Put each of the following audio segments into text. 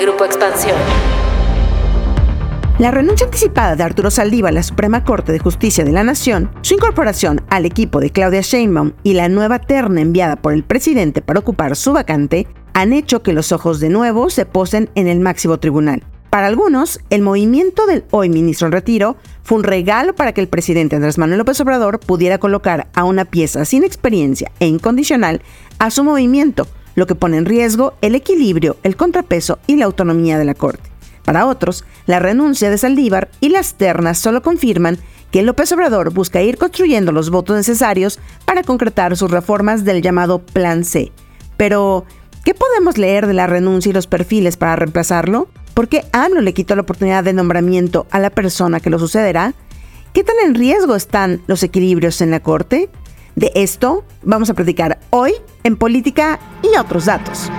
Grupo Expansión. La renuncia anticipada de Arturo Saldívar a la Suprema Corte de Justicia de la Nación, su incorporación al equipo de Claudia Sheinbaum y la nueva terna enviada por el presidente para ocupar su vacante han hecho que los ojos de nuevo se posen en el máximo tribunal. Para algunos, el movimiento del hoy ministro en retiro fue un regalo para que el presidente Andrés Manuel López Obrador pudiera colocar a una pieza sin experiencia e incondicional a su movimiento, lo que pone en riesgo el equilibrio, el contrapeso y la autonomía de la Corte. Para otros, la renuncia de Saldívar y las ternas solo confirman que López Obrador busca ir construyendo los votos necesarios para concretar sus reformas del llamado Plan C. Pero, ¿qué podemos leer de la renuncia y los perfiles para reemplazarlo? ¿Por qué AMLO le quitó la oportunidad de nombramiento a la persona que lo sucederá? ¿Qué tan en riesgo están los equilibrios en la Corte? De esto vamos a platicar hoy en Política y otros datos.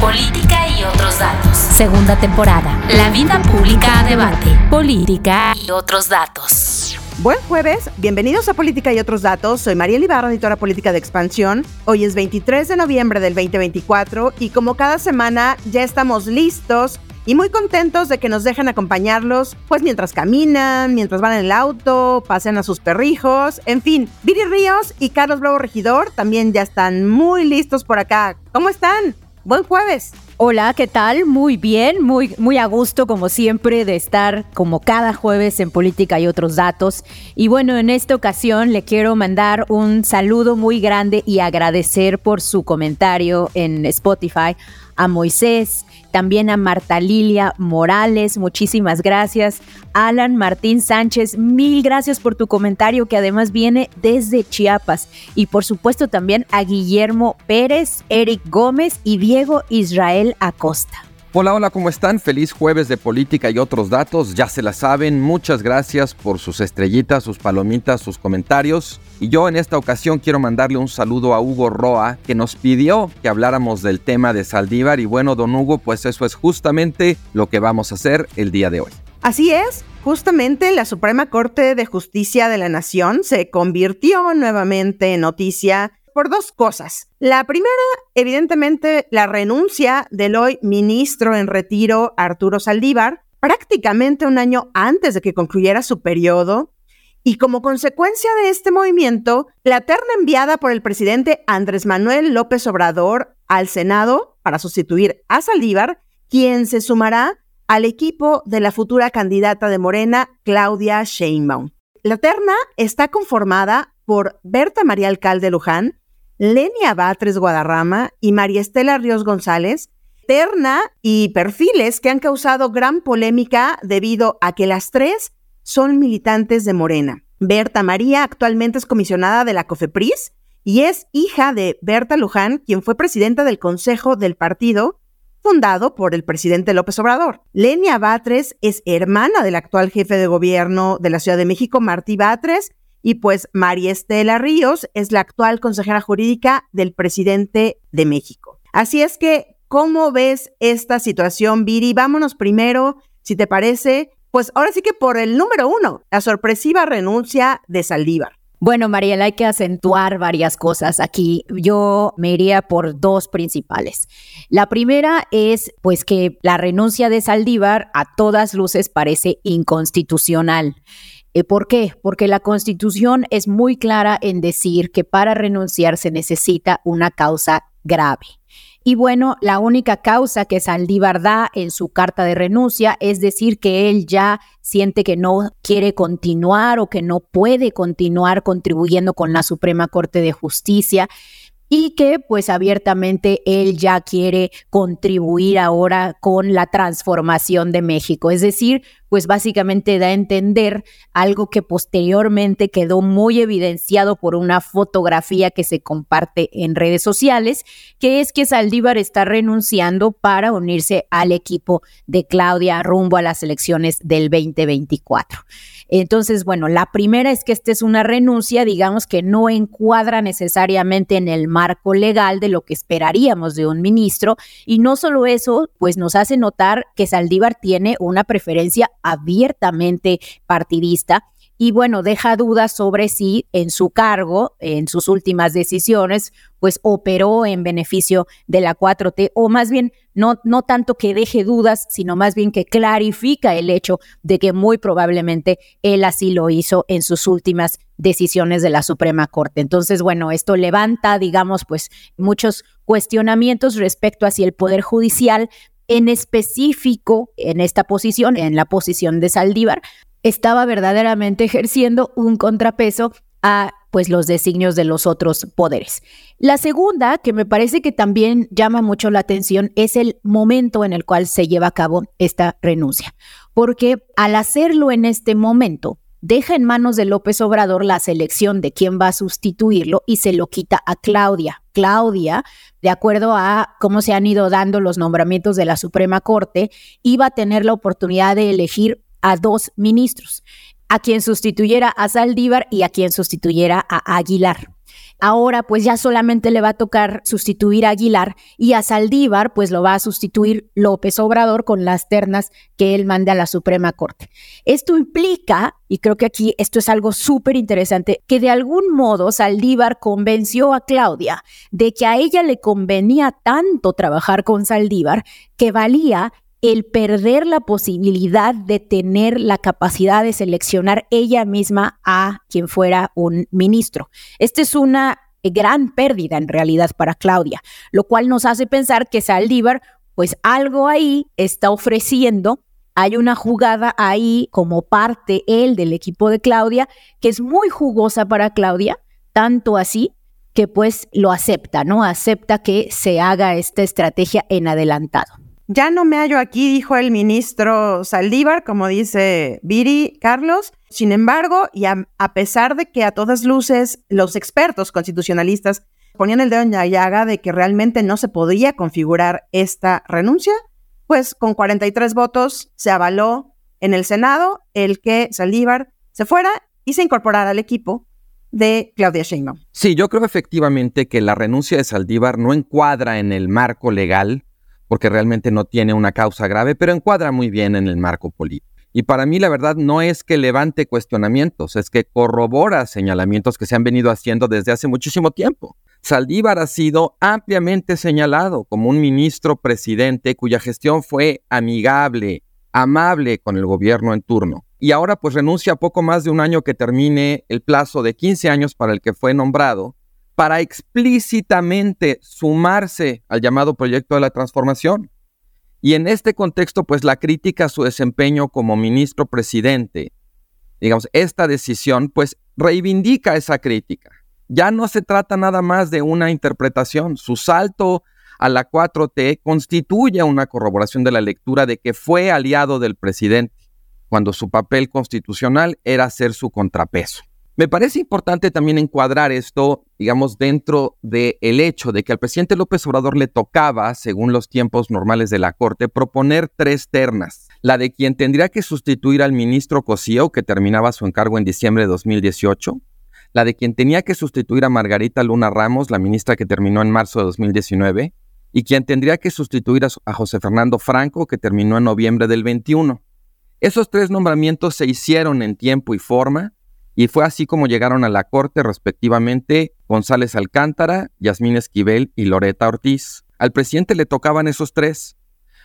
Política y otros datos. Segunda temporada. La vida pública a debate. Política y otros datos. Buen jueves, bienvenidos a Política y otros datos. Soy María Ibarra, editora política de Expansión. Hoy es 23 de noviembre del 2024 y como cada semana ya estamos listos y muy contentos de que nos dejen acompañarlos, pues mientras caminan, mientras van en el auto, pasean a sus perrijos, en fin. Viri Ríos y Carlos Bravo Regidor también ya están muy listos por acá. ¿Cómo están? Buen jueves. Hola, ¿qué tal? Muy bien, muy, muy a gusto como siempre de estar como cada jueves en Política y otros datos. Y bueno, en esta ocasión le quiero mandar un saludo muy grande y agradecer por su comentario en Spotify a Moisés, también a Marta Lilia Morales, muchísimas gracias. Alan Martín Sánchez, mil gracias por tu comentario que además viene desde Chiapas. Y por supuesto también a Guillermo Pérez, Eric Gómez y Diego Israel Acosta. Hola, hola, ¿cómo están? Feliz jueves de política y otros datos. Ya se la saben. Muchas gracias por sus estrellitas, sus palomitas, sus comentarios. Y yo en esta ocasión quiero mandarle un saludo a Hugo Roa, que nos pidió que habláramos del tema de Saldívar. Y bueno, don Hugo, pues eso es justamente lo que vamos a hacer el día de hoy. Así es, justamente la Suprema Corte de Justicia de la Nación se convirtió nuevamente en noticia por dos cosas. La primera, evidentemente, la renuncia del hoy ministro en retiro Arturo Saldívar, prácticamente un año antes de que concluyera su periodo. Y como consecuencia de este movimiento, la terna enviada por el presidente Andrés Manuel López Obrador al Senado para sustituir a Saldívar, quien se sumará al equipo de la futura candidata de Morena, Claudia Sheinbaum. La terna está conformada por Berta María Alcalde Luján, Lenia Batres Guadarrama y María Estela Ríos González, terna y perfiles que han causado gran polémica debido a que las tres son militantes de Morena. Berta María actualmente es comisionada de la COFEPRIS y es hija de Berta Luján, quien fue presidenta del Consejo del Partido, fundado por el presidente López Obrador. Lenia Batres es hermana del actual jefe de gobierno de la Ciudad de México, Martí Batres, y pues María Estela Ríos es la actual consejera jurídica del presidente de México. Así es que, ¿cómo ves esta situación, Viri? Vámonos primero, si te parece, pues ahora sí que por el número uno, la sorpresiva renuncia de Saldívar. Bueno, Mariela, hay que acentuar varias cosas aquí. Yo me iría por dos principales. La primera es, pues, que la renuncia de Saldívar a todas luces parece inconstitucional. Eh, ¿Por qué? Porque la Constitución es muy clara en decir que para renunciar se necesita una causa grave. Y bueno, la única causa que Saldívar da en su carta de renuncia es decir que él ya siente que no quiere continuar o que no puede continuar contribuyendo con la Suprema Corte de Justicia y que pues abiertamente él ya quiere contribuir ahora con la transformación de México. Es decir, pues básicamente da a entender algo que posteriormente quedó muy evidenciado por una fotografía que se comparte en redes sociales, que es que Saldívar está renunciando para unirse al equipo de Claudia rumbo a las elecciones del 2024. Entonces, bueno, la primera es que esta es una renuncia, digamos que no encuadra necesariamente en el marco legal de lo que esperaríamos de un ministro. Y no solo eso, pues nos hace notar que Saldívar tiene una preferencia abiertamente partidista y bueno, deja dudas sobre si en su cargo, en sus últimas decisiones, pues operó en beneficio de la 4T o más bien no, no tanto que deje dudas, sino más bien que clarifica el hecho de que muy probablemente él así lo hizo en sus últimas decisiones de la Suprema Corte. Entonces, bueno, esto levanta, digamos, pues muchos cuestionamientos respecto hacia el Poder Judicial, en específico en esta posición, en la posición de Saldívar, estaba verdaderamente ejerciendo un contrapeso a pues los designios de los otros poderes. La segunda, que me parece que también llama mucho la atención, es el momento en el cual se lleva a cabo esta renuncia, porque al hacerlo en este momento, deja en manos de López Obrador la selección de quién va a sustituirlo y se lo quita a Claudia. Claudia, de acuerdo a cómo se han ido dando los nombramientos de la Suprema Corte, iba a tener la oportunidad de elegir a dos ministros, a quien sustituyera a Saldívar y a quien sustituyera a Aguilar. Ahora pues ya solamente le va a tocar sustituir a Aguilar y a Saldívar pues lo va a sustituir López Obrador con las ternas que él mande a la Suprema Corte. Esto implica, y creo que aquí esto es algo súper interesante, que de algún modo Saldívar convenció a Claudia de que a ella le convenía tanto trabajar con Saldívar que valía el perder la posibilidad de tener la capacidad de seleccionar ella misma a quien fuera un ministro. Esta es una gran pérdida en realidad para Claudia, lo cual nos hace pensar que Saldívar, pues algo ahí está ofreciendo. Hay una jugada ahí como parte él del equipo de Claudia que es muy jugosa para Claudia, tanto así que pues lo acepta, ¿no? Acepta que se haga esta estrategia en adelantado. Ya no me hallo aquí, dijo el ministro Saldívar, como dice Viri Carlos. Sin embargo, y a, pesar de que a todas luces los expertos constitucionalistas ponían el dedo en la llaga de que realmente no se podía configurar esta renuncia, pues con 43 votos se avaló en el Senado el que Saldívar se fuera y se incorporara al equipo de Claudia Sheinbaum. Sí, yo creo efectivamente que la renuncia de Saldívar no encuadra en el marco legal porque realmente no tiene una causa grave, pero encuadra muy bien en el marco político. Y para mí la verdad no es que levante cuestionamientos, es que corrobora señalamientos que se han venido haciendo desde hace muchísimo tiempo. Saldívar ha sido ampliamente señalado como un ministro presidente cuya gestión fue amigable, amable con el gobierno en turno. Y ahora pues renuncia a poco más de un año que termine el plazo de 15 años para el que fue nombrado para explícitamente sumarse al llamado proyecto de la transformación. Y en este contexto, pues la crítica a su desempeño como ministro presidente, digamos, esta decisión, pues reivindica esa crítica. Ya no se trata nada más de una interpretación. Su salto a la 4T constituye una corroboración de la lectura de que fue aliado del presidente, cuando su papel constitucional era ser su contrapeso. Me parece importante también encuadrar esto, digamos, dentro del hecho de que al presidente López Obrador le tocaba, según los tiempos normales de la Corte, proponer tres ternas. La de quien tendría que sustituir al ministro Cosío, que terminaba su encargo en diciembre de 2018. La de quien tenía que sustituir a Margarita Luna Ramos, la ministra que terminó en marzo de 2019. Y quien tendría que sustituir a, a José Fernando Franco, que terminó en noviembre del 21. Esos tres nombramientos se hicieron en tiempo y forma y fue así como llegaron a la corte respectivamente González Alcántara, Yasmín Esquivel y Loreta Ortiz. Al presidente le tocaban esos tres,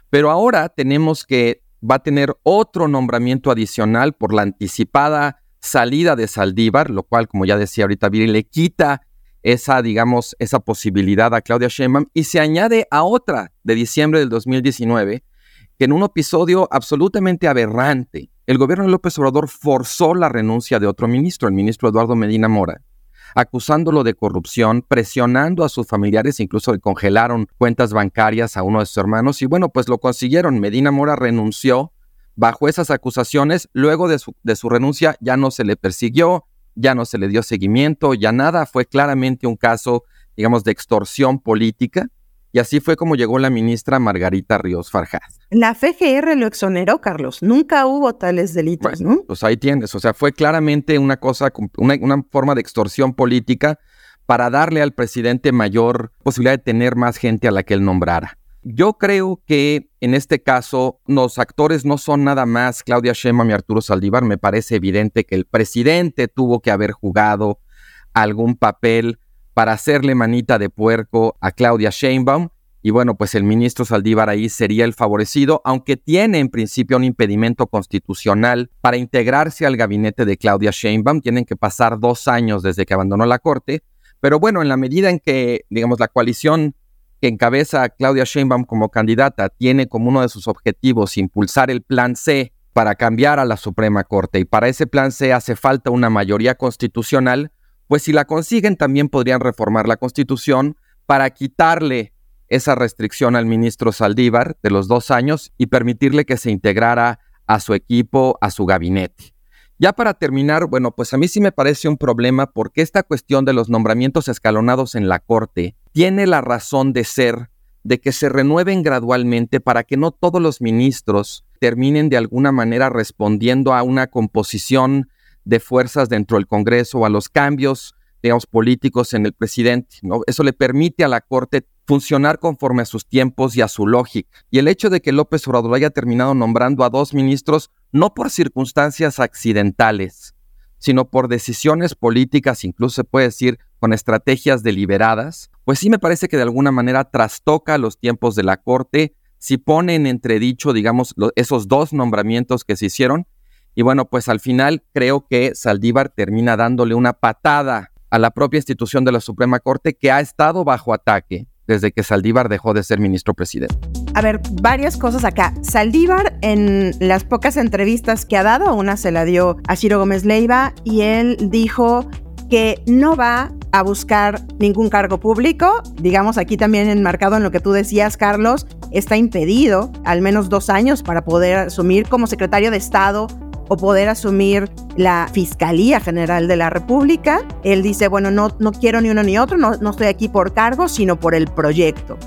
pero ahora tenemos que va a tener otro nombramiento adicional por la anticipada salida de Saldívar, lo cual, como ya decía ahorita Viri, le quita esa, digamos, esa posibilidad a Claudia Sheinbaum y se añade a otra de diciembre del 2019, que en un episodio absolutamente aberrante, el gobierno de López Obrador forzó la renuncia de otro ministro, el ministro Eduardo Medina Mora, acusándolo de corrupción, presionando a sus familiares, incluso le congelaron cuentas bancarias a uno de sus hermanos y bueno, pues lo consiguieron. Medina Mora renunció bajo esas acusaciones, luego de su, de su renuncia ya no se le persiguió, ya no se le dio seguimiento, ya nada, fue claramente un caso, digamos, de extorsión política y así fue como llegó la ministra Margarita Ríos Farjás. La FGR lo exoneró, Carlos. Nunca hubo tales delitos, ¿no? Pues ahí tienes. O sea, fue claramente una cosa, una, una forma de extorsión política para darle al presidente mayor posibilidad de tener más gente a la que él nombrara. yo creo que en este caso los actores no son nada más Claudia Sheinbaum y Arturo Saldívar. Me parece evidente que el presidente tuvo que haber jugado algún papel para hacerle manita de puerco a Claudia Sheinbaum. Y bueno, pues el ministro Saldívar ahí sería el favorecido, aunque tiene en principio un impedimento constitucional para integrarse al gabinete de Claudia Sheinbaum. Tienen que pasar dos años desde que abandonó la corte. Pero bueno, en la medida en que, digamos, la coalición que encabeza a Claudia Sheinbaum como candidata tiene como uno de sus objetivos impulsar el plan C para cambiar a la Suprema Corte y para ese plan C hace falta una mayoría constitucional, pues si la consiguen también podrían reformar la Constitución para quitarle esa restricción al ministro Saldívar de los dos años y permitirle que se integrara a su equipo, a su gabinete. Ya para terminar, bueno, pues a mí sí me parece un problema porque esta cuestión de los nombramientos escalonados en la Corte tiene la razón de ser de que se renueven gradualmente para que no todos los ministros terminen de alguna manera respondiendo a una composición de fuerzas dentro del Congreso a los cambios, digamos, políticos en el presidente. Eso le permite a la Corte funcionar conforme a sus tiempos y a su lógica. Y el hecho de que López Obrador haya terminado nombrando a dos ministros no por circunstancias accidentales, sino por decisiones políticas, incluso se puede decir con estrategias deliberadas, pues sí me parece que de alguna manera trastoca los tiempos de la Corte, si pone en entredicho, digamos, esos dos nombramientos que se hicieron. Y bueno, pues al final creo que Saldívar termina dándole una patada a la propia institución de la Suprema Corte que ha estado bajo ataque desde que Saldívar dejó de ser ministro presidente. A ver, varias cosas acá. Saldívar, en las pocas entrevistas que ha dado, una se la dio a Ciro Gómez Leiva y él dijo que no va a buscar ningún cargo público. Digamos, aquí también enmarcado en lo que tú decías, Carlos, está impedido al menos dos años para poder asumir como secretario de Estado o poder asumir la Fiscalía General de la República. Él dice, bueno, no, no quiero ni uno ni otro, no, no estoy aquí por cargo, sino por el proyecto.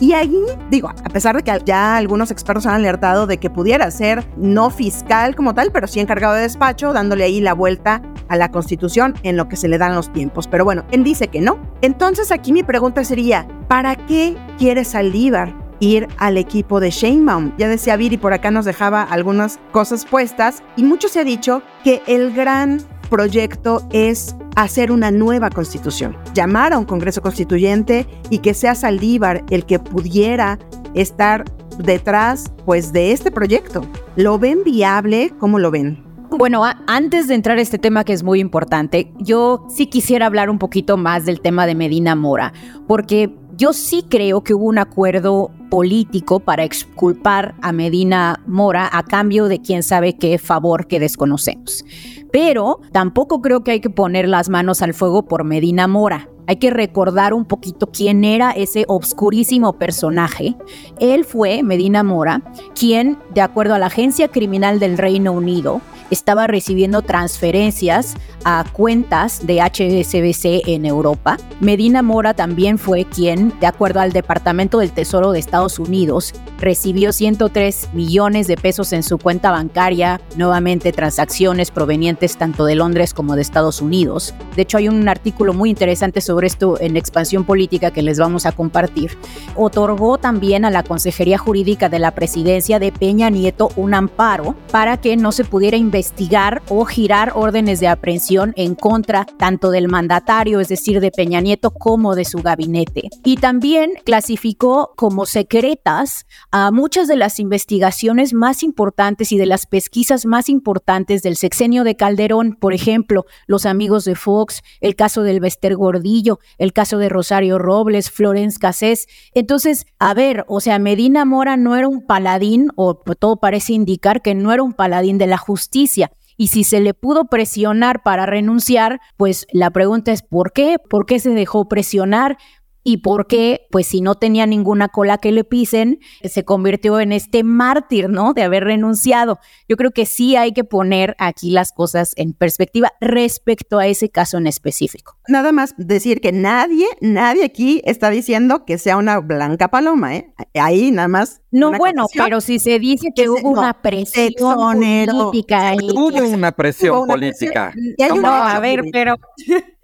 Y ahí, digo, a pesar de que ya algunos expertos han alertado de que pudiera ser no fiscal como tal, pero sí encargado de despacho, dándole ahí la vuelta a la constitución en lo que se le dan los tiempos. Pero bueno, él dice que no. Entonces aquí mi pregunta sería, ¿para qué quiere Saldívar ir al equipo de Sheinbaum. Ya decía Viri, por acá nos dejaba algunas cosas puestas y mucho se ha dicho que el gran proyecto es hacer una nueva constitución, llamar a un Congreso Constituyente y que sea Saldívar el que pudiera estar detrás pues de este proyecto. ¿Lo ven viable? ¿Cómo lo ven? Bueno, antes de entrar a este tema que es muy importante, yo sí quisiera hablar un poquito más del tema de Medina Mora, porque yo sí creo que hubo un acuerdo político para exculpar a Medina Mora a cambio de quién sabe qué favor que desconocemos. Pero tampoco creo que hay que poner las manos al fuego por Medina Mora. Hay que recordar un poquito quién era ese obscurísimo personaje. Él fue, Medina Mora, quien, de acuerdo a la Agencia Criminal del Reino Unido, estaba recibiendo transferencias a cuentas de HSBC en Europa. Medina Mora también fue quien, de acuerdo al Departamento del Tesoro de Estados Unidos, recibió 103 millones de pesos en su cuenta bancaria, nuevamente transacciones provenientes tanto de Londres como de Estados Unidos. De hecho, hay un artículo muy interesante sobre esto en Expansión Política que les vamos a compartir. Otorgó también a la Consejería Jurídica de la Presidencia de Peña Nieto un amparo para que no se pudiera investigar o girar órdenes de aprehensión en contra tanto del mandatario, es decir, de Peña Nieto, como de su gabinete. Y también clasificó como secretas a muchas de las investigaciones más importantes y de las pesquisas más importantes del sexenio de Calderón, por ejemplo, los amigos de Fox, el caso del Bester Gordillo, el caso de Rosario Robles, Florence Cassés. Entonces, a ver, o sea, Medina Mora no era un paladín, o todo parece indicar que no era un paladín de la justicia, y si se le pudo presionar para renunciar, pues la pregunta es ¿por qué? ¿Por qué se dejó presionar? y por qué, pues si no tenía ninguna cola que le pisen, se convirtió en este mártir, ¿no? De haber renunciado. Yo creo que sí hay que poner aquí las cosas en perspectiva respecto a ese caso en específico. Nada más decir que nadie, nadie aquí está diciendo que sea una blanca paloma, ¿eh? Ahí nada más. No, bueno, pero si se dice que, hubo una presión política. Ahí, hubo una presión política. No, a ver, pero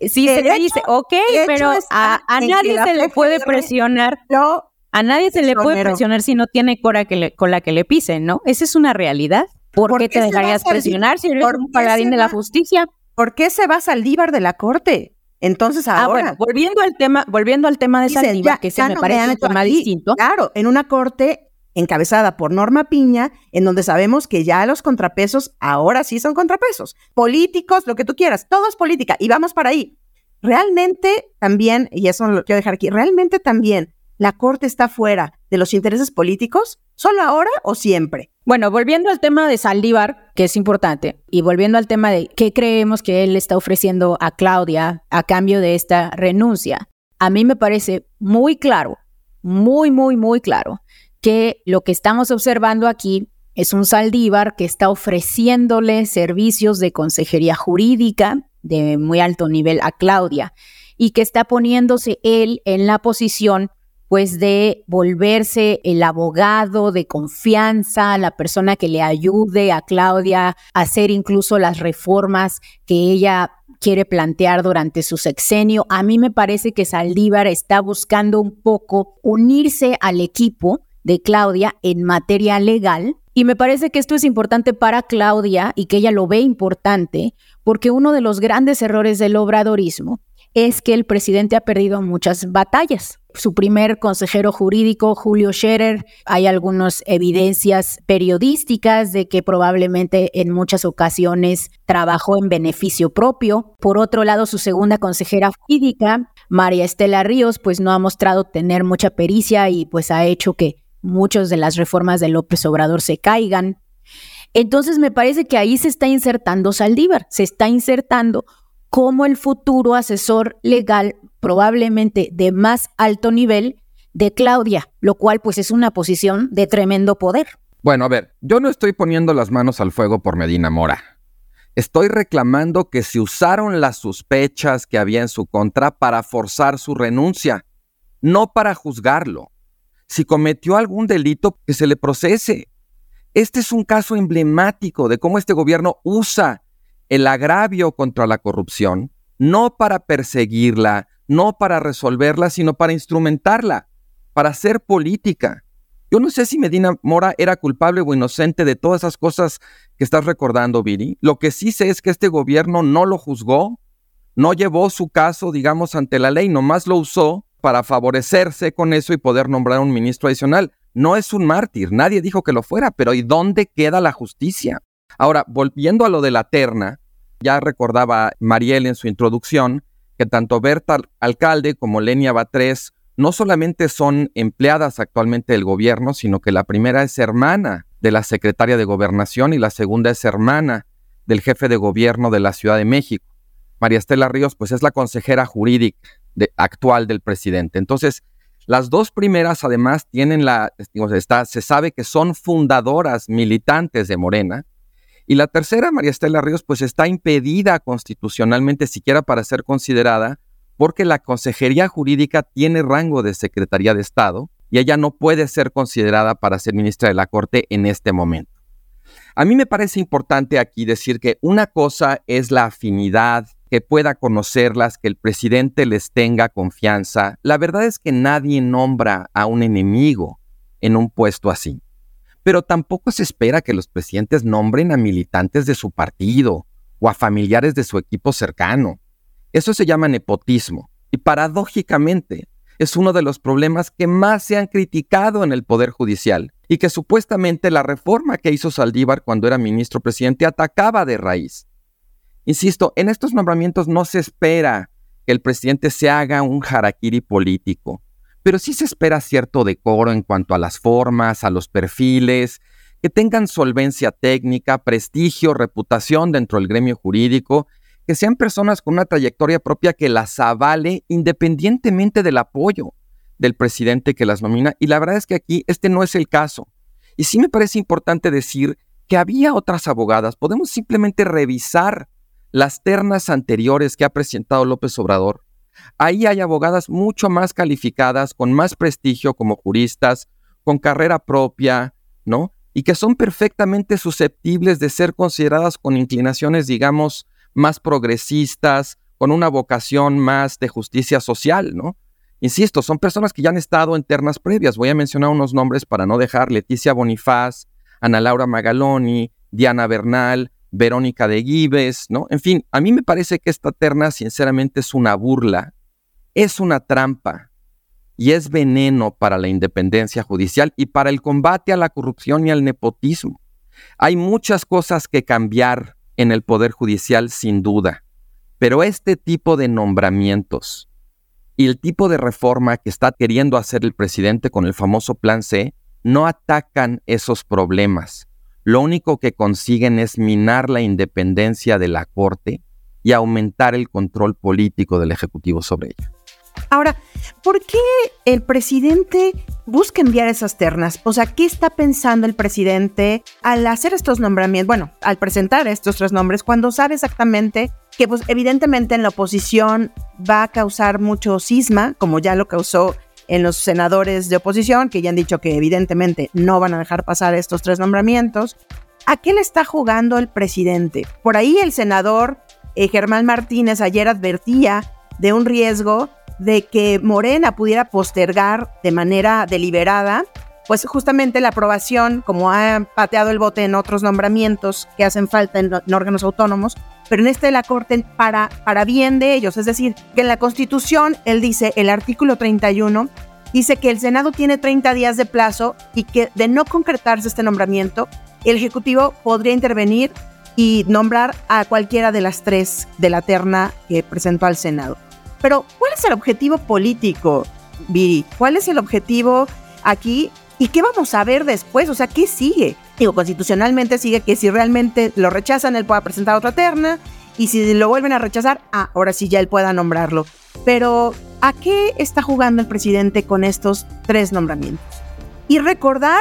sí se dice, ok, pero a, nadie se le puede presionar. Lo A nadie se le puede presionar si no tiene cola, que le, la que le pisen, ¿no? Esa es una realidad. ¿Por, qué te dejarías presionar si eres un paladín de la justicia? ¿Por qué se va Saldívar de la corte? Entonces ahora. Ah, bueno, volviendo al tema, volviendo al tema de Saldívar, que se me parece un tema distinto. Claro, en una corte encabezada por Norma Piña, en donde sabemos que ya los contrapesos ahora sí son contrapesos. Políticos, lo que tú quieras, todo es política y vamos para ahí. Realmente también, y eso lo quiero dejar aquí, realmente también la Corte está fuera de los intereses políticos, solo ahora o siempre. Bueno, volviendo al tema de Saldívar, que es importante, y volviendo al tema de qué creemos que él está ofreciendo a Claudia a cambio de esta renuncia, a mí me parece muy claro, muy, muy, muy claro, que lo que estamos observando aquí es un Saldívar que está ofreciéndole servicios de consejería jurídica de muy alto nivel a Claudia y que está poniéndose él en la posición pues de volverse el abogado de confianza, la persona que le ayude a Claudia a hacer incluso las reformas que ella quiere plantear durante su sexenio. A mí me parece que Saldívar está buscando un poco unirse al equipo de Claudia en materia legal. Y me parece que esto es importante para Claudia y que ella lo ve importante, porque uno de los grandes errores del obradorismo es que el presidente ha perdido muchas batallas. Su primer consejero jurídico, Julio Scherer, hay algunas evidencias periodísticas de que probablemente en muchas ocasiones trabajó en beneficio propio. Por otro lado, su segunda consejera jurídica, María Estela Ríos, pues no ha mostrado tener mucha pericia y pues ha hecho que muchas de las reformas de López Obrador se caigan. Entonces me parece que ahí se está insertando Saldívar, se está insertando como el futuro asesor legal, probablemente de más alto nivel, de Claudia, lo cual pues es una posición de tremendo poder. Bueno, a ver, yo no estoy poniendo las manos al fuego por Medina Mora. Estoy reclamando que se usaron las sospechas que había en su contra para forzar su renuncia, no para juzgarlo si cometió algún delito, que se le procese. Este es un caso emblemático de cómo este gobierno usa el agravio contra la corrupción, no para perseguirla, no para resolverla, sino para instrumentarla, para hacer política. Yo no sé si Medina Mora era culpable o inocente de todas esas cosas que estás recordando, Viri. Lo que sí sé es que este gobierno no lo juzgó, no llevó su caso, digamos, ante la ley, nomás lo usó para favorecerse con eso y poder nombrar un ministro adicional. No es un mártir, nadie dijo que lo fuera, pero ¿y dónde queda la justicia? Ahora, volviendo a lo de la terna, ya recordaba Mariel en su introducción que tanto Berta Alcalde como Lenia Batres no solamente son empleadas actualmente del gobierno, sino que la primera es hermana de la secretaria de gobernación y la segunda es hermana del jefe de gobierno de la Ciudad de México. María Estela Ríos, pues es la consejera jurídica actual del presidente. Entonces, las dos primeras además tienen la, se sabe que son fundadoras militantes de Morena. Y la tercera, María Estela Ríos, pues está impedida constitucionalmente siquiera para ser considerada porque la Consejería Jurídica tiene rango de Secretaría de Estado y ella no puede ser considerada para ser ministra de la Corte en este momento. A mí me parece importante aquí decir que una cosa es la afinidad que pueda conocerlas, que el presidente les tenga confianza. La verdad es que nadie nombra a un enemigo en un puesto así. Pero tampoco se espera que los presidentes nombren a militantes de su partido o a familiares de su equipo cercano. Eso se llama nepotismo. Y paradójicamente, es uno de los problemas que más se han criticado en el Poder Judicial y que supuestamente la reforma que hizo Saldívar cuando era ministro presidente atacaba de raíz. Insisto, en estos nombramientos no se espera que el presidente se haga un harakiri político, pero sí se espera cierto decoro en cuanto a las formas, a los perfiles, que tengan solvencia técnica, prestigio, reputación dentro del gremio jurídico, que sean personas con una trayectoria propia que las avale independientemente del apoyo del presidente que las nomina. Y la verdad es que aquí este no es el caso. Y sí me parece importante decir que había otras abogadas. Podemos simplemente revisar las ternas anteriores que ha presentado López Obrador, ahí hay abogadas mucho más calificadas, con más prestigio como juristas, con carrera propia, ¿no? Y que son perfectamente susceptibles de ser consideradas con inclinaciones, digamos, más progresistas, con una vocación más de justicia social, ¿no? Insisto, son personas que ya han estado en ternas previas. Voy a mencionar unos nombres para no dejar Leticia Bonifaz, Ana Laura Magaloni, Diana Bernal, Verónica de Gives, ¿no? En fin, a mí me parece que esta terna sinceramente es una burla, es una trampa y es veneno para la independencia judicial y para el combate a la corrupción y al nepotismo. Hay muchas cosas que cambiar en el Poder Judicial sin duda, pero este tipo de nombramientos y el tipo de reforma que está queriendo hacer el presidente con el famoso Plan C no atacan esos problemas lo único que consiguen es minar la independencia de la Corte y aumentar el control político del Ejecutivo sobre ella. Ahora, ¿por qué el presidente busca enviar esas ternas? O sea, ¿qué está pensando el presidente al hacer estos nombramientos? Bueno, al presentar estos tres nombres, cuando sabe exactamente que, pues, evidentemente en la oposición va a causar mucho cisma, como ya lo causó en los senadores de oposición, que ya han dicho que evidentemente no van a dejar pasar estos tres nombramientos. ¿A qué le está jugando el presidente? Por ahí el senador eh, Germán Martínez ayer advertía de un riesgo de que Morena pudiera postergar de manera deliberada, pues justamente la aprobación, como ha pateado el bote en otros nombramientos que hacen falta en, órganos autónomos, pero en este de la Corte para, para bien de ellos. Es decir, que en la Constitución, él dice, el artículo 31, dice que el Senado tiene 30 días de plazo y que de no concretarse este nombramiento, el Ejecutivo podría intervenir y nombrar a cualquiera de las tres de la terna que presentó al Senado. Pero, ¿cuál es el objetivo político, Viri? ¿Cuál es el objetivo aquí? ¿Y qué vamos a ver después? O sea, ¿qué sigue? Digo, constitucionalmente sigue que si realmente lo rechazan, él pueda presentar otra terna. Y si lo vuelven a rechazar, ah, ahora sí ya él pueda nombrarlo. Pero, ¿a qué está jugando el presidente con estos tres nombramientos? Y recordar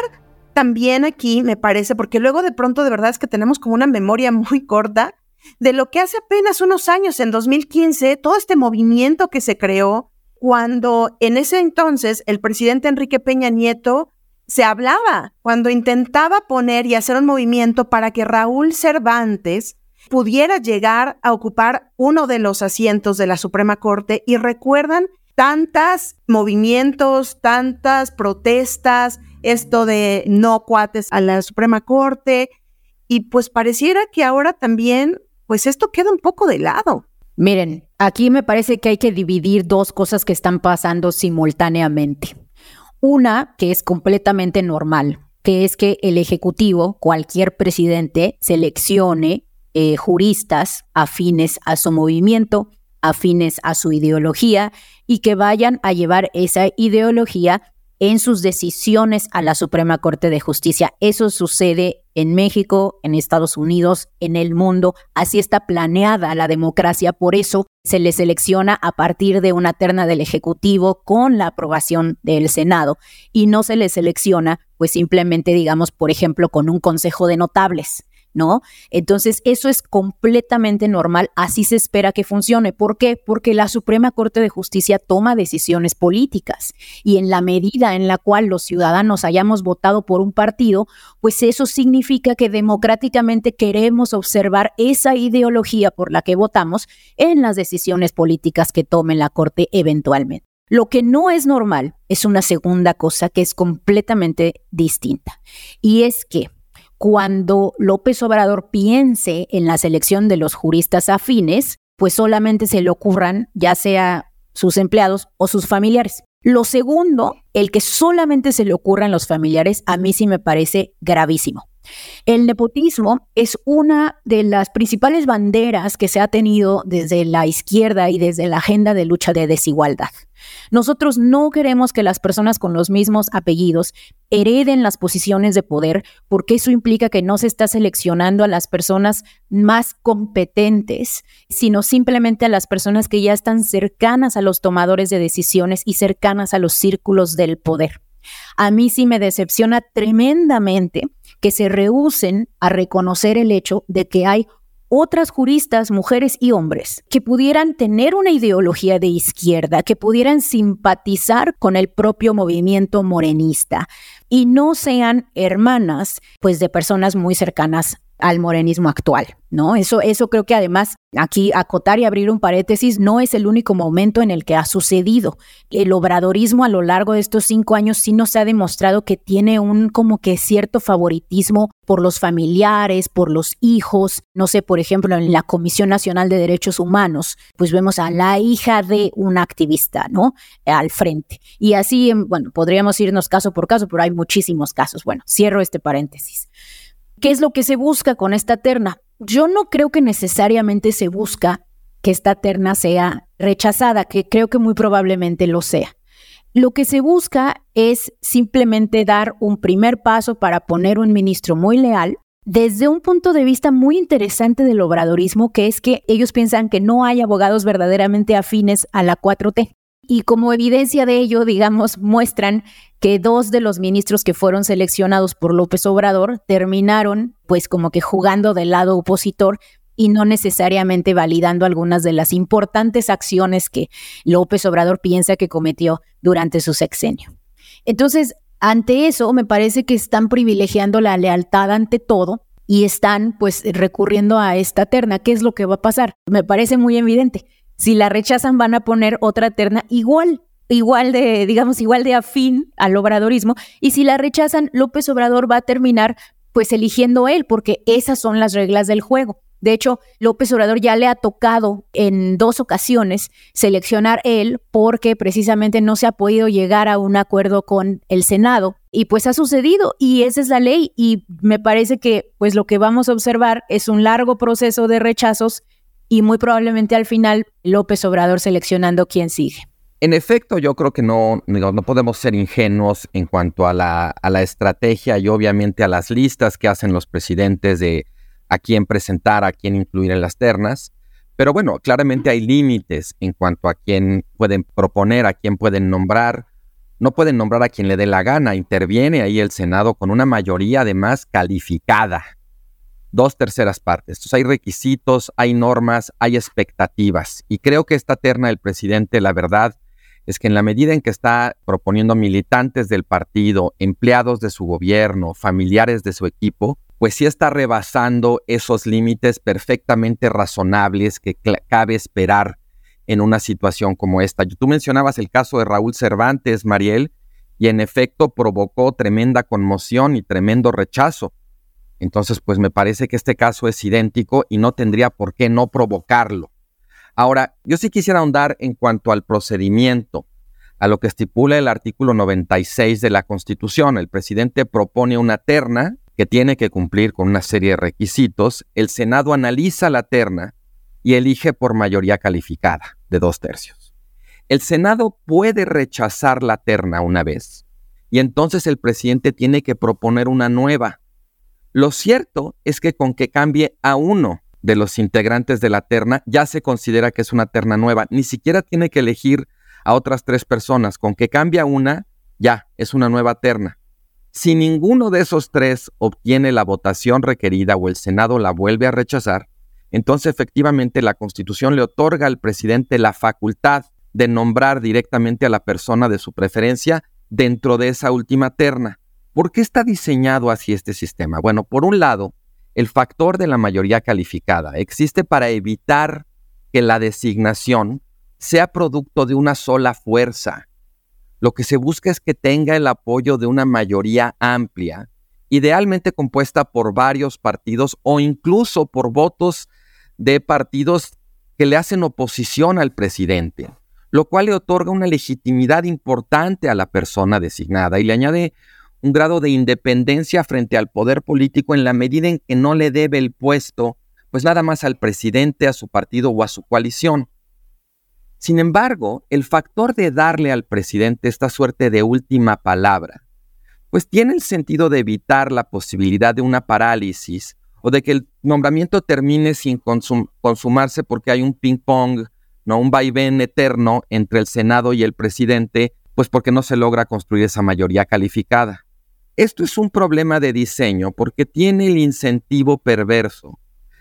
también aquí, me parece, porque luego de pronto de verdad es que tenemos como una memoria muy corta de lo que hace apenas unos años, en 2015, todo este movimiento que se creó cuando en ese entonces el presidente Enrique Peña Nieto se hablaba cuando intentaba poner y hacer un movimiento para que Raúl Cervantes pudiera llegar a ocupar uno de los asientos de la Suprema Corte y recuerdan tantas movimientos, tantas protestas, esto de no cuates a la Suprema Corte y pues pareciera que ahora también pues esto queda un poco de lado. Miren, aquí me parece que hay que dividir dos cosas que están pasando simultáneamente. Una que es completamente normal, que es que el Ejecutivo, cualquier presidente, seleccione eh, juristas afines a su movimiento, afines a su ideología y que vayan a llevar esa ideología en sus decisiones a la Suprema Corte de Justicia. Eso sucede en México, en Estados Unidos, en el mundo. Así está planeada la democracia. Por eso se le selecciona a partir de una terna del Ejecutivo con la aprobación del Senado y no se le selecciona, pues simplemente, digamos, por ejemplo, con un Consejo de Notables. ¿No? Entonces, eso es completamente normal, así se espera que funcione. ¿Por qué? Porque la Suprema Corte de Justicia toma decisiones políticas y en la medida en la cual los ciudadanos hayamos votado por un partido, pues eso significa que democráticamente queremos observar esa ideología por la que votamos en las decisiones políticas que tome la Corte eventualmente. Lo que no es normal es una segunda cosa que es completamente distinta y es que cuando López Obrador piense en la selección de los juristas afines, pues solamente se le ocurran ya sea sus empleados o sus familiares. Lo segundo, el que solamente se le ocurran los familiares, a mí sí me parece gravísimo. El nepotismo es una de las principales banderas que se ha tenido desde la izquierda y desde la agenda de lucha de desigualdad. Nosotros no queremos que las personas con los mismos apellidos hereden las posiciones de poder porque eso implica que no se está seleccionando a las personas más competentes, sino simplemente a las personas que ya están cercanas a los tomadores de decisiones y cercanas a los círculos del poder. A mí sí me decepciona tremendamente que se rehúsen a reconocer el hecho de que hay otras juristas, mujeres y hombres, que pudieran tener una ideología de izquierda, que pudieran simpatizar con el propio movimiento morenista. Y no sean hermanas, pues, de personas muy cercanas al morenismo actual, ¿no? Eso, eso creo que además aquí acotar y abrir un paréntesis no es el único momento en el que ha sucedido. El obradorismo a lo largo de estos cinco años sí nos ha demostrado que tiene un como que cierto favoritismo por los familiares, por los hijos. No sé, por ejemplo, en la Comisión Nacional de Derechos Humanos, pues vemos a la hija de un activista, ¿no? Al frente. Y así, bueno, podríamos irnos caso por caso, pero hay muchísimos casos. Bueno, cierro este paréntesis. ¿Qué es lo que se busca con esta terna? Yo no creo que necesariamente se busca que esta terna sea rechazada, que creo que muy probablemente lo sea. Lo que se busca es simplemente dar un primer paso para poner un ministro muy leal desde un punto de vista muy interesante del obradorismo, que es que ellos piensan que no hay abogados verdaderamente afines a la 4T. Y como evidencia de ello, digamos, muestran que dos de los ministros que fueron seleccionados por López Obrador terminaron pues como que jugando del lado opositor y no necesariamente validando algunas de las importantes acciones que López Obrador piensa que cometió durante su sexenio. Entonces, ante eso, me parece que están privilegiando la lealtad ante todo y están pues recurriendo a esta terna. ¿Qué es lo que va a pasar? Me parece muy evidente si la rechazan, van a poner otra terna igual, igual de, digamos, igual de afín al obradorismo. Y si la rechazan, López Obrador va a terminar pues eligiendo él, porque esas son las reglas del juego. De hecho, López Obrador ya le ha tocado en dos ocasiones seleccionar él porque precisamente no se ha podido llegar a un acuerdo con el Senado. Y pues ha sucedido y esa es la ley y me parece que pues lo que vamos a observar es un largo proceso de rechazos y muy probablemente al final López Obrador seleccionando quién sigue. En efecto, yo creo que no, no podemos ser ingenuos en cuanto a la, a la estrategia y obviamente a las listas que hacen los presidentes de a quién presentar, a quién incluir en las ternas. Pero bueno, claramente hay límites en cuanto a quién pueden proponer, a quién pueden nombrar. No pueden nombrar a quien le dé la gana. Interviene ahí el Senado con una mayoría además calificada dos terceras partes. Entonces hay requisitos, hay normas, hay expectativas. Y creo que esta terna del presidente, la verdad, es que en la medida en que está proponiendo militantes del partido, empleados de su gobierno, familiares de su equipo, pues sí está rebasando esos límites perfectamente razonables que cabe esperar en una situación como esta. Tú mencionabas el caso de Raúl Cervantes, Mariel, y en efecto provocó tremenda conmoción y tremendo rechazo. Entonces, pues me parece que este caso es idéntico y no tendría por qué no provocarlo. Ahora, yo sí quisiera ahondar en cuanto al procedimiento, a lo que estipula el artículo 96 de la Constitución. El presidente propone una terna que tiene que cumplir con una serie de requisitos. El Senado analiza la terna y elige por mayoría calificada de dos tercios. El Senado puede rechazar la terna una vez y entonces el presidente tiene que proponer una nueva lo cierto es que con que cambie a uno de los integrantes de la terna, ya se considera que es una terna nueva. Ni siquiera tiene que elegir a otras tres personas. Con que cambie a una, ya es una nueva terna. Si ninguno de esos tres obtiene la votación requerida o el Senado la vuelve a rechazar, entonces efectivamente la Constitución le otorga al presidente la facultad de nombrar directamente a la persona de su preferencia dentro de esa última terna. ¿Por qué está diseñado así este sistema? Bueno, por un lado, el factor de la mayoría calificada existe para evitar que la designación sea producto de una sola fuerza. Lo que se busca es que tenga el apoyo de una mayoría amplia, idealmente compuesta por varios partidos o incluso por votos de partidos que le hacen oposición al presidente, lo cual le otorga una legitimidad importante a la persona designada y le añade un grado de independencia frente al poder político en la medida en que no le debe el puesto, pues nada más al presidente, a su partido o a su coalición. Sin embargo, el factor de darle al presidente esta suerte de última palabra, pues tiene el sentido de evitar la posibilidad de una parálisis o de que el nombramiento termine sin consumarse porque hay un ping-pong, no un vaivén eterno entre el Senado y el presidente, pues porque no se logra construir esa mayoría calificada. Esto es un problema de diseño porque tiene el incentivo perverso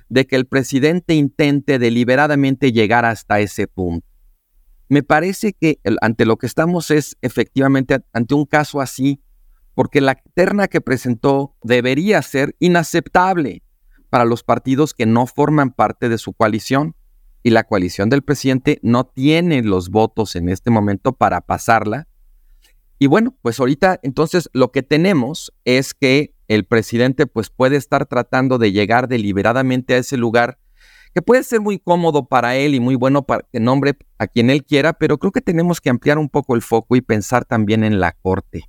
de que el presidente intente deliberadamente llegar hasta ese punto. Me parece que ante lo que estamos es efectivamente ante un caso así, porque la terna que presentó debería ser inaceptable, para los partidos que no forman parte de su coalición. Y la coalición del presidente no tiene los votos en este momento para pasarla. Y bueno, pues ahorita entonces lo que tenemos es que el presidente pues puede estar tratando de llegar deliberadamente a ese lugar que puede ser muy cómodo para él y muy bueno para que nombre a quien él quiera, pero creo que tenemos que ampliar un poco el foco y pensar también en la corte,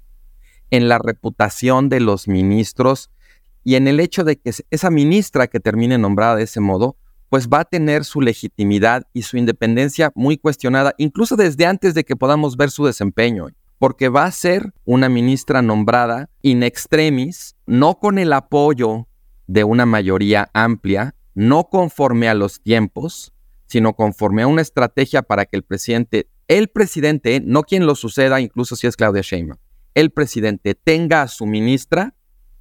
en la reputación de los ministros y en el hecho de que esa ministra que termine nombrada de ese modo, pues va a tener su legitimidad y su independencia muy cuestionada, incluso desde antes de que podamos ver su desempeño, porque va a ser una ministra nombrada in extremis, no con el apoyo de una mayoría amplia, no conforme a los tiempos, sino conforme a una estrategia para que el presidente, el presidente, no quien lo suceda, incluso si es Claudia Sheinbaum, el presidente tenga a su ministra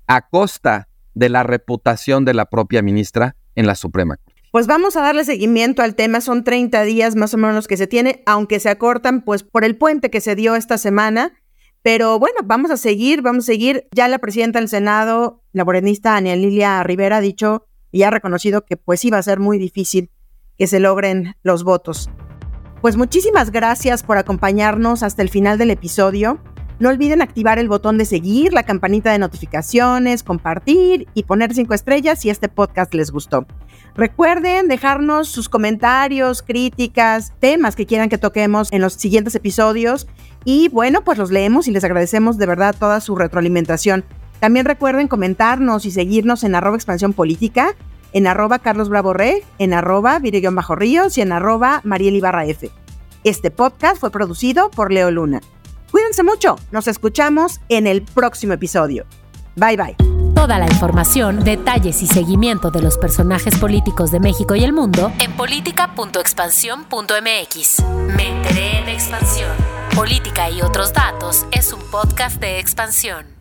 a costa de la reputación de la propia ministra en la Suprema Corte. Pues vamos a darle seguimiento al tema, son 30 días más o menos los que se tiene, aunque se acortan pues por el puente que se dio esta semana, pero bueno, vamos a seguir, vamos a seguir. Ya la presidenta del Senado, la morenista Ania Lilia Rivera, ha dicho y ha reconocido que pues iba a ser muy difícil que se logren los votos. Pues muchísimas gracias por acompañarnos hasta el final del episodio. No olviden activar el botón de seguir, la campanita de notificaciones, compartir y poner cinco estrellas si este podcast les gustó. Recuerden dejarnos sus comentarios, críticas, temas que quieran que toquemos en los siguientes episodios y bueno, pues los leemos y les agradecemos de verdad toda su retroalimentación. También recuerden comentarnos y seguirnos en arroba expansión política, en arroba Carlos Bravo en arroba Bajo Ríos y en arroba Mariel Ibarra F. Este podcast fue producido por Leo Luna. Cuídense mucho, nos escuchamos en el próximo episodio. Bye bye. Toda la información, detalles y seguimiento de los personajes políticos de México y el mundo en política.expansión.mx. Me enteré en expansión. Política y otros datos es un podcast de expansión.